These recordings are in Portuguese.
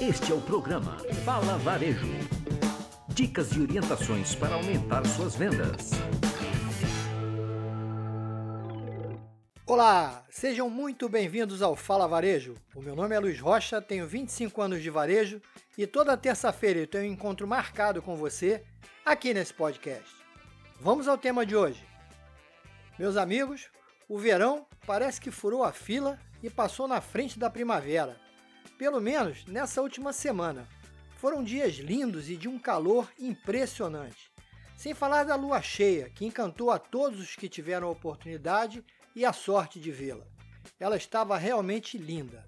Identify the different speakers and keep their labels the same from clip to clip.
Speaker 1: Este é o programa Fala Varejo. Dicas e orientações para aumentar suas vendas.
Speaker 2: Olá, sejam muito bem-vindos ao Fala Varejo. O meu nome é Luiz Rocha, tenho 25 anos de varejo e toda terça-feira eu tenho um encontro marcado com você aqui nesse podcast. Vamos ao tema de hoje. Meus amigos, o verão parece que furou a fila e passou na frente da primavera pelo menos nessa última semana. Foram dias lindos e de um calor impressionante. Sem falar da lua cheia, que encantou a todos os que tiveram a oportunidade e a sorte de vê-la. Ela estava realmente linda.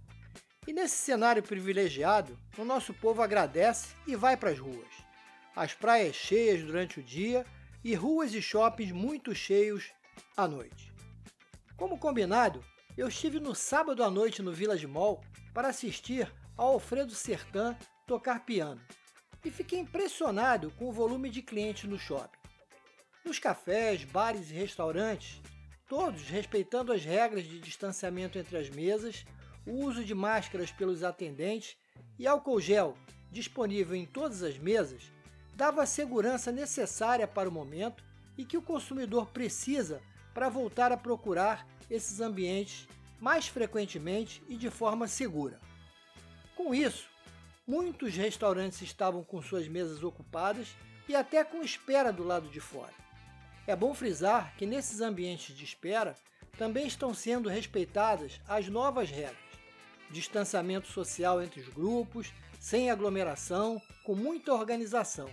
Speaker 2: E nesse cenário privilegiado, o nosso povo agradece e vai para as ruas. As praias cheias durante o dia e ruas e shoppings muito cheios à noite. Como combinado, eu estive no sábado à noite no Village Mall para assistir ao Alfredo Sertan tocar piano e fiquei impressionado com o volume de clientes no shopping. Nos cafés, bares e restaurantes, todos respeitando as regras de distanciamento entre as mesas, o uso de máscaras pelos atendentes e álcool gel disponível em todas as mesas, dava a segurança necessária para o momento e que o consumidor precisa para voltar a procurar esses ambientes mais frequentemente e de forma segura. Com isso, muitos restaurantes estavam com suas mesas ocupadas e até com espera do lado de fora. É bom frisar que nesses ambientes de espera também estão sendo respeitadas as novas regras: distanciamento social entre os grupos, sem aglomeração, com muita organização,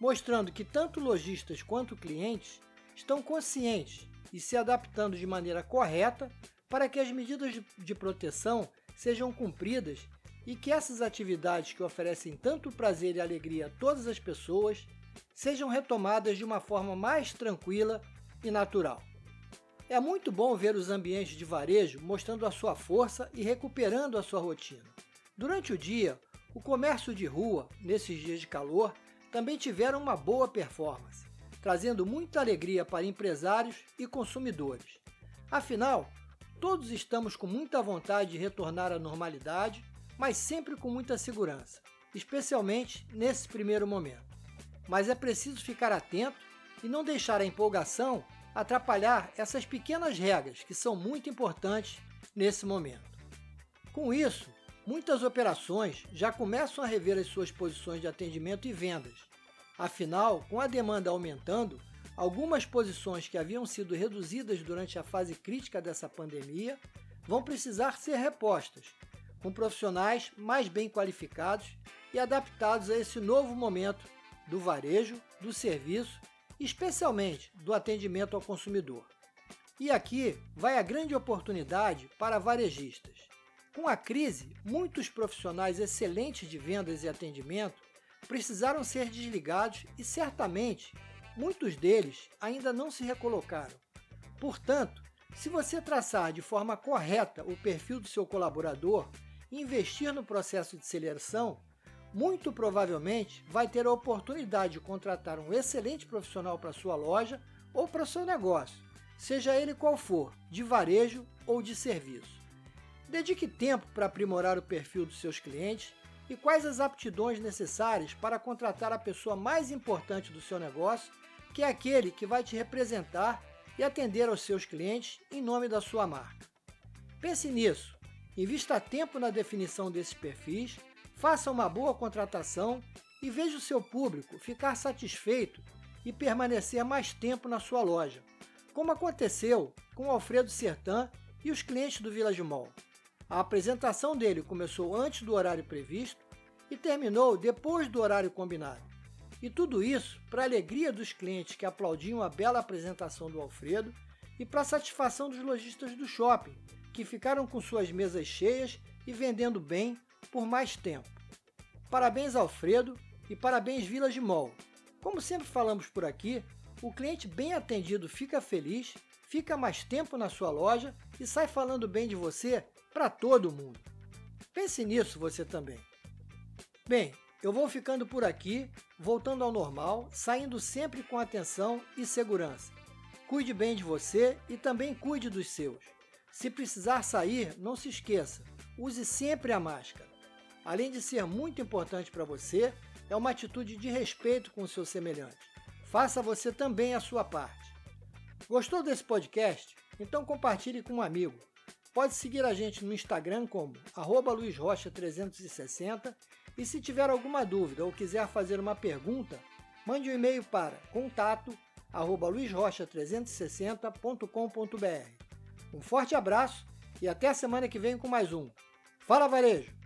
Speaker 2: mostrando que tanto lojistas quanto clientes estão conscientes e se adaptando de maneira correta para que as medidas de proteção sejam cumpridas e que essas atividades que oferecem tanto prazer e alegria a todas as pessoas sejam retomadas de uma forma mais tranquila e natural. É muito bom ver os ambientes de varejo mostrando a sua força e recuperando a sua rotina. Durante o dia, o comércio de rua, nesses dias de calor, também tiveram uma boa performance, trazendo muita alegria para empresários e consumidores. Afinal, Todos estamos com muita vontade de retornar à normalidade, mas sempre com muita segurança, especialmente nesse primeiro momento. Mas é preciso ficar atento e não deixar a empolgação atrapalhar essas pequenas regras que são muito importantes nesse momento. Com isso, muitas operações já começam a rever as suas posições de atendimento e vendas. Afinal, com a demanda aumentando, Algumas posições que haviam sido reduzidas durante a fase crítica dessa pandemia vão precisar ser repostas, com profissionais mais bem qualificados e adaptados a esse novo momento do varejo, do serviço, especialmente do atendimento ao consumidor. E aqui vai a grande oportunidade para varejistas. Com a crise, muitos profissionais excelentes de vendas e atendimento precisaram ser desligados e certamente Muitos deles ainda não se recolocaram. Portanto, se você traçar de forma correta o perfil do seu colaborador e investir no processo de seleção, muito provavelmente vai ter a oportunidade de contratar um excelente profissional para sua loja ou para seu negócio, seja ele qual for, de varejo ou de serviço. Dedique tempo para aprimorar o perfil dos seus clientes e quais as aptidões necessárias para contratar a pessoa mais importante do seu negócio que é aquele que vai te representar e atender aos seus clientes em nome da sua marca. Pense nisso, invista tempo na definição desses perfis, faça uma boa contratação e veja o seu público ficar satisfeito e permanecer mais tempo na sua loja, como aconteceu com Alfredo Sertan e os clientes do Village Mall. A apresentação dele começou antes do horário previsto e terminou depois do horário combinado. E tudo isso para alegria dos clientes que aplaudiam a bela apresentação do Alfredo e para satisfação dos lojistas do shopping, que ficaram com suas mesas cheias e vendendo bem por mais tempo. Parabéns Alfredo e parabéns Village Mall. Como sempre falamos por aqui, o cliente bem atendido fica feliz, fica mais tempo na sua loja e sai falando bem de você para todo mundo. Pense nisso você também. Bem, eu vou ficando por aqui, voltando ao normal, saindo sempre com atenção e segurança. Cuide bem de você e também cuide dos seus. Se precisar sair, não se esqueça, use sempre a máscara. além de ser muito importante para você, é uma atitude de respeito com o seu semelhante. Faça você também a sua parte. Gostou desse podcast? Então compartilhe com um amigo. Pode seguir a gente no Instagram como luizrocha360 e se tiver alguma dúvida ou quiser fazer uma pergunta, mande um e-mail para contato@luizrocha360.com.br. Um forte abraço e até a semana que vem com mais um. Fala Varejo!